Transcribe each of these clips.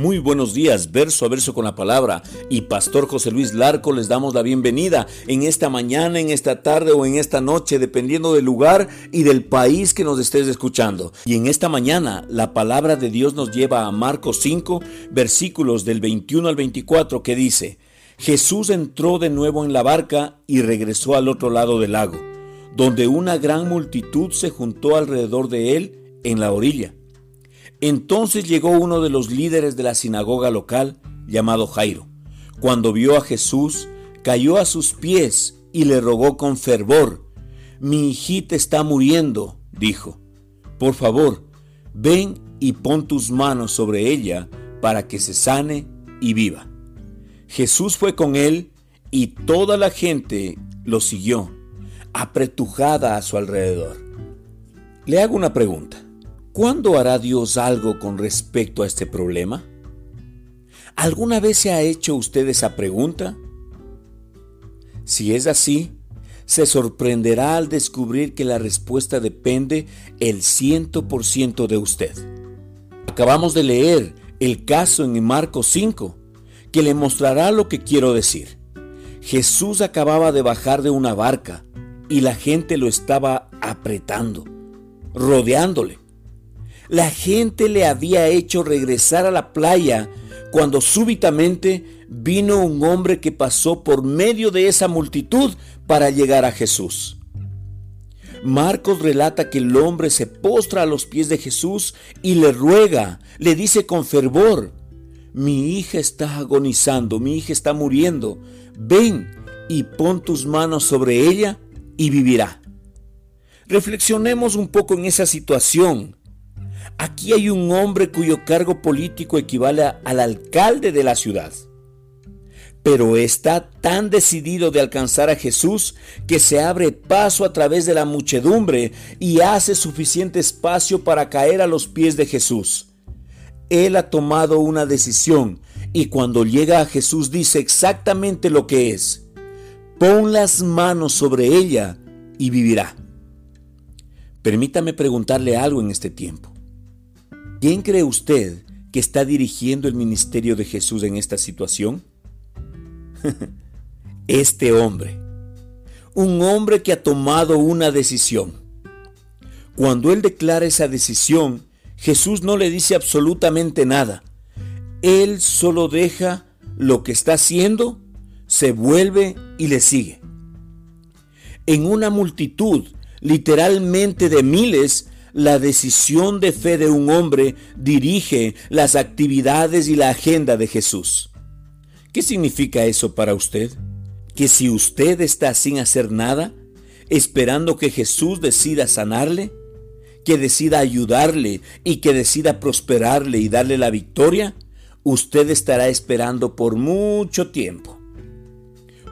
Muy buenos días, verso a verso con la palabra. Y Pastor José Luis Larco les damos la bienvenida en esta mañana, en esta tarde o en esta noche, dependiendo del lugar y del país que nos estés escuchando. Y en esta mañana la palabra de Dios nos lleva a Marcos 5, versículos del 21 al 24, que dice, Jesús entró de nuevo en la barca y regresó al otro lado del lago, donde una gran multitud se juntó alrededor de él en la orilla. Entonces llegó uno de los líderes de la sinagoga local, llamado Jairo. Cuando vio a Jesús, cayó a sus pies y le rogó con fervor. Mi hijita está muriendo, dijo. Por favor, ven y pon tus manos sobre ella para que se sane y viva. Jesús fue con él y toda la gente lo siguió, apretujada a su alrededor. Le hago una pregunta. ¿Cuándo hará Dios algo con respecto a este problema? ¿Alguna vez se ha hecho usted esa pregunta? Si es así, se sorprenderá al descubrir que la respuesta depende el ciento por ciento de usted. Acabamos de leer el caso en Marcos 5, que le mostrará lo que quiero decir. Jesús acababa de bajar de una barca y la gente lo estaba apretando, rodeándole. La gente le había hecho regresar a la playa cuando súbitamente vino un hombre que pasó por medio de esa multitud para llegar a Jesús. Marcos relata que el hombre se postra a los pies de Jesús y le ruega, le dice con fervor, mi hija está agonizando, mi hija está muriendo, ven y pon tus manos sobre ella y vivirá. Reflexionemos un poco en esa situación. Aquí hay un hombre cuyo cargo político equivale al alcalde de la ciudad. Pero está tan decidido de alcanzar a Jesús que se abre paso a través de la muchedumbre y hace suficiente espacio para caer a los pies de Jesús. Él ha tomado una decisión y cuando llega a Jesús dice exactamente lo que es. Pon las manos sobre ella y vivirá. Permítame preguntarle algo en este tiempo. ¿Quién cree usted que está dirigiendo el ministerio de Jesús en esta situación? este hombre. Un hombre que ha tomado una decisión. Cuando él declara esa decisión, Jesús no le dice absolutamente nada. Él solo deja lo que está haciendo, se vuelve y le sigue. En una multitud, literalmente de miles, la decisión de fe de un hombre dirige las actividades y la agenda de Jesús. ¿Qué significa eso para usted? Que si usted está sin hacer nada, esperando que Jesús decida sanarle, que decida ayudarle y que decida prosperarle y darle la victoria, usted estará esperando por mucho tiempo.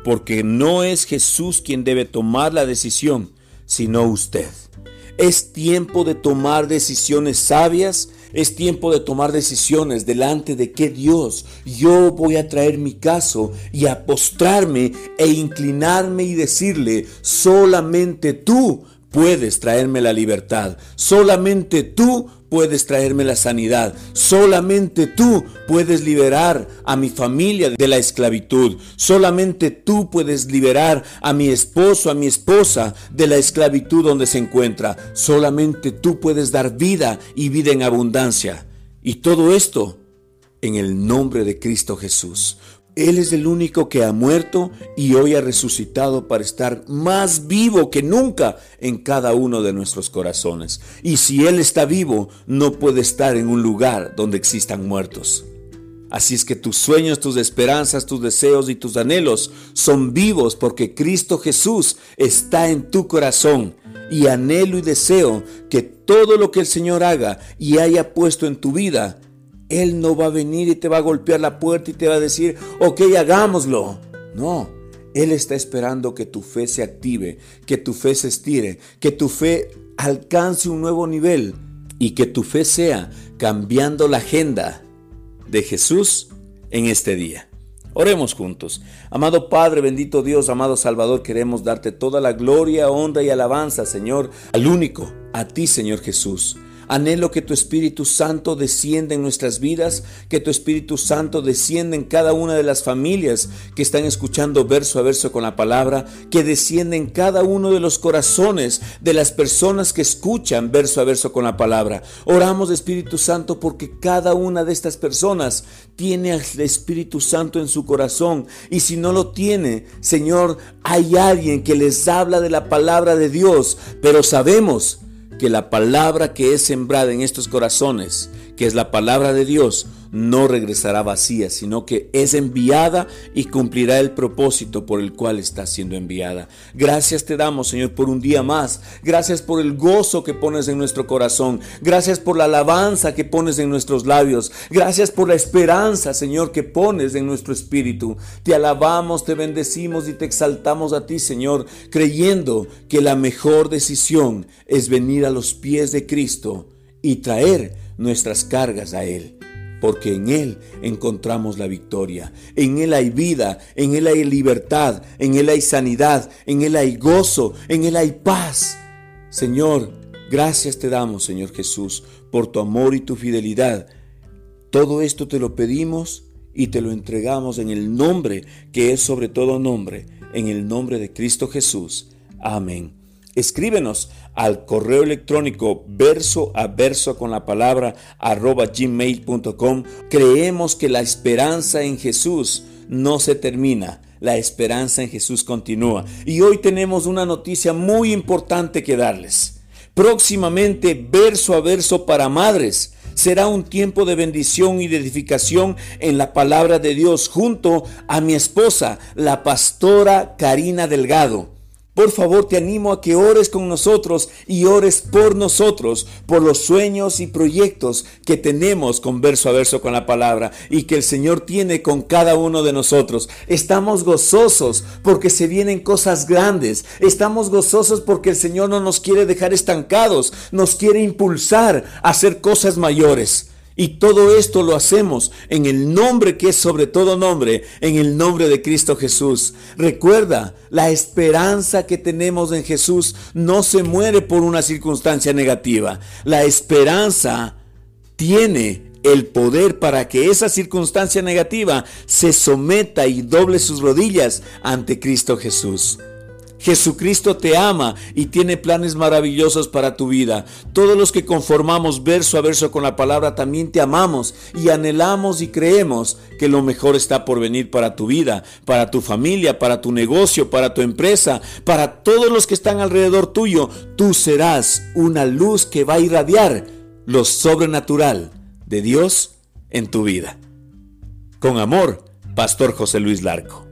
Porque no es Jesús quien debe tomar la decisión, sino usted. Es tiempo de tomar decisiones sabias. Es tiempo de tomar decisiones delante de que Dios, yo voy a traer mi caso y a postrarme e inclinarme y decirle, solamente tú puedes traerme la libertad. Solamente tú puedes traerme la sanidad. Solamente tú puedes liberar a mi familia de la esclavitud. Solamente tú puedes liberar a mi esposo, a mi esposa de la esclavitud donde se encuentra. Solamente tú puedes dar vida y vida en abundancia. Y todo esto en el nombre de Cristo Jesús. Él es el único que ha muerto y hoy ha resucitado para estar más vivo que nunca en cada uno de nuestros corazones. Y si Él está vivo, no puede estar en un lugar donde existan muertos. Así es que tus sueños, tus esperanzas, tus deseos y tus anhelos son vivos porque Cristo Jesús está en tu corazón. Y anhelo y deseo que todo lo que el Señor haga y haya puesto en tu vida él no va a venir y te va a golpear la puerta y te va a decir, ok, hagámoslo. No, Él está esperando que tu fe se active, que tu fe se estire, que tu fe alcance un nuevo nivel y que tu fe sea cambiando la agenda de Jesús en este día. Oremos juntos. Amado Padre, bendito Dios, amado Salvador, queremos darte toda la gloria, honra y alabanza, Señor, al único, a ti, Señor Jesús Anhelo que tu Espíritu Santo descienda en nuestras vidas, que tu Espíritu Santo descienda en cada una de las familias que están escuchando verso a verso con la palabra, que descienda en cada uno de los corazones de las personas que escuchan verso a verso con la palabra. Oramos, Espíritu Santo, porque cada una de estas personas tiene al Espíritu Santo en su corazón y si no lo tiene, Señor, hay alguien que les habla de la palabra de Dios, pero sabemos que la palabra que es sembrada en estos corazones, que es la palabra de Dios, no regresará vacía, sino que es enviada y cumplirá el propósito por el cual está siendo enviada. Gracias te damos, Señor, por un día más. Gracias por el gozo que pones en nuestro corazón. Gracias por la alabanza que pones en nuestros labios. Gracias por la esperanza, Señor, que pones en nuestro espíritu. Te alabamos, te bendecimos y te exaltamos a ti, Señor, creyendo que la mejor decisión es venir a los pies de Cristo y traer nuestras cargas a Él porque en Él encontramos la victoria. En Él hay vida, en Él hay libertad, en Él hay sanidad, en Él hay gozo, en Él hay paz. Señor, gracias te damos, Señor Jesús, por tu amor y tu fidelidad. Todo esto te lo pedimos y te lo entregamos en el nombre que es sobre todo nombre, en el nombre de Cristo Jesús. Amén. Escríbenos al correo electrónico verso a verso con la palabra arroba gmail.com. Creemos que la esperanza en Jesús no se termina. La esperanza en Jesús continúa. Y hoy tenemos una noticia muy importante que darles. Próximamente, verso a verso para madres, será un tiempo de bendición y de edificación en la palabra de Dios junto a mi esposa, la pastora Karina Delgado. Por favor, te animo a que ores con nosotros y ores por nosotros, por los sueños y proyectos que tenemos con verso a verso con la palabra y que el Señor tiene con cada uno de nosotros. Estamos gozosos porque se vienen cosas grandes. Estamos gozosos porque el Señor no nos quiere dejar estancados, nos quiere impulsar a hacer cosas mayores. Y todo esto lo hacemos en el nombre que es sobre todo nombre, en el nombre de Cristo Jesús. Recuerda, la esperanza que tenemos en Jesús no se muere por una circunstancia negativa. La esperanza tiene el poder para que esa circunstancia negativa se someta y doble sus rodillas ante Cristo Jesús. Jesucristo te ama y tiene planes maravillosos para tu vida. Todos los que conformamos verso a verso con la palabra también te amamos y anhelamos y creemos que lo mejor está por venir para tu vida, para tu familia, para tu negocio, para tu empresa, para todos los que están alrededor tuyo. Tú serás una luz que va a irradiar lo sobrenatural de Dios en tu vida. Con amor, Pastor José Luis Larco.